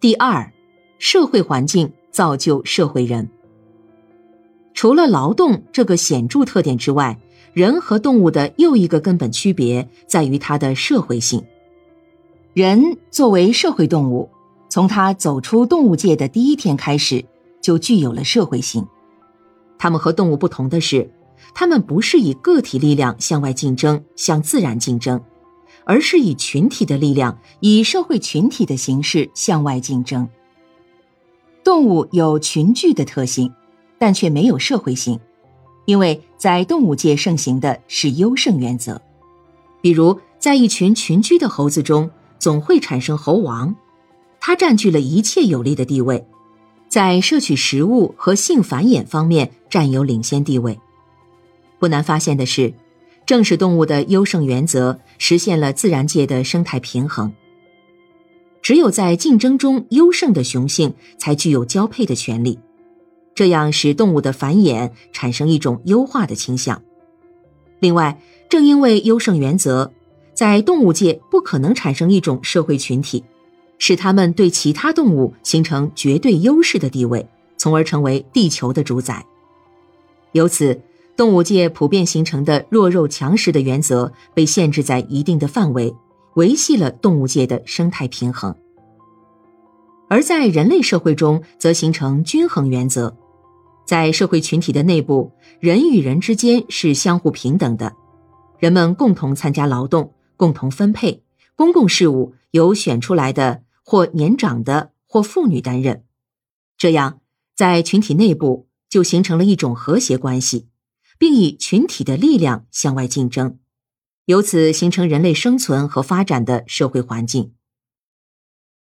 第二，社会环境造就社会人。除了劳动这个显著特点之外，人和动物的又一个根本区别在于它的社会性。人作为社会动物，从他走出动物界的第一天开始，就具有了社会性。他们和动物不同的是，他们不是以个体力量向外竞争、向自然竞争，而是以群体的力量、以社会群体的形式向外竞争。动物有群聚的特性。但却没有社会性，因为在动物界盛行的是优胜原则。比如，在一群群居的猴子中，总会产生猴王，它占据了一切有利的地位，在摄取食物和性繁衍方面占有领先地位。不难发现的是，正是动物的优胜原则实现了自然界的生态平衡。只有在竞争中优胜的雄性，才具有交配的权利。这样使动物的繁衍产生一种优化的倾向。另外，正因为优胜原则，在动物界不可能产生一种社会群体，使它们对其他动物形成绝对优势的地位，从而成为地球的主宰。由此，动物界普遍形成的弱肉强食的原则被限制在一定的范围，维系了动物界的生态平衡。而在人类社会中，则形成均衡原则。在社会群体的内部，人与人之间是相互平等的，人们共同参加劳动，共同分配公共事务，由选出来的或年长的或妇女担任。这样，在群体内部就形成了一种和谐关系，并以群体的力量向外竞争，由此形成人类生存和发展的社会环境。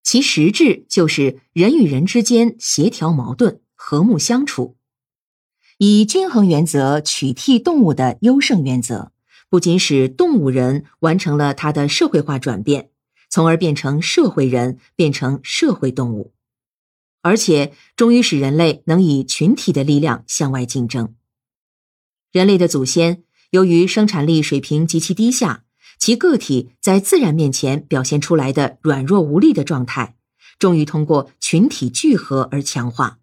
其实质就是人与人之间协调矛盾，和睦相处。以均衡原则取替动物的优胜原则，不仅使动物人完成了它的社会化转变，从而变成社会人，变成社会动物，而且终于使人类能以群体的力量向外竞争。人类的祖先由于生产力水平极其低下，其个体在自然面前表现出来的软弱无力的状态，终于通过群体聚合而强化。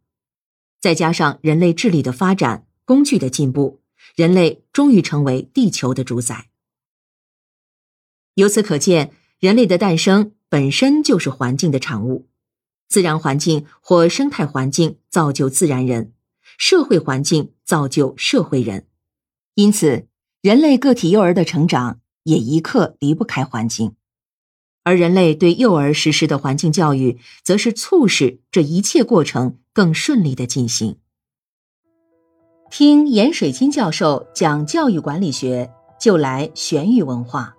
再加上人类智力的发展、工具的进步，人类终于成为地球的主宰。由此可见，人类的诞生本身就是环境的产物，自然环境或生态环境造就自然人，社会环境造就社会人。因此，人类个体幼儿的成长也一刻离不开环境，而人类对幼儿实施的环境教育，则是促使这一切过程。更顺利的进行。听严水清教授讲教育管理学，就来玄宇文化。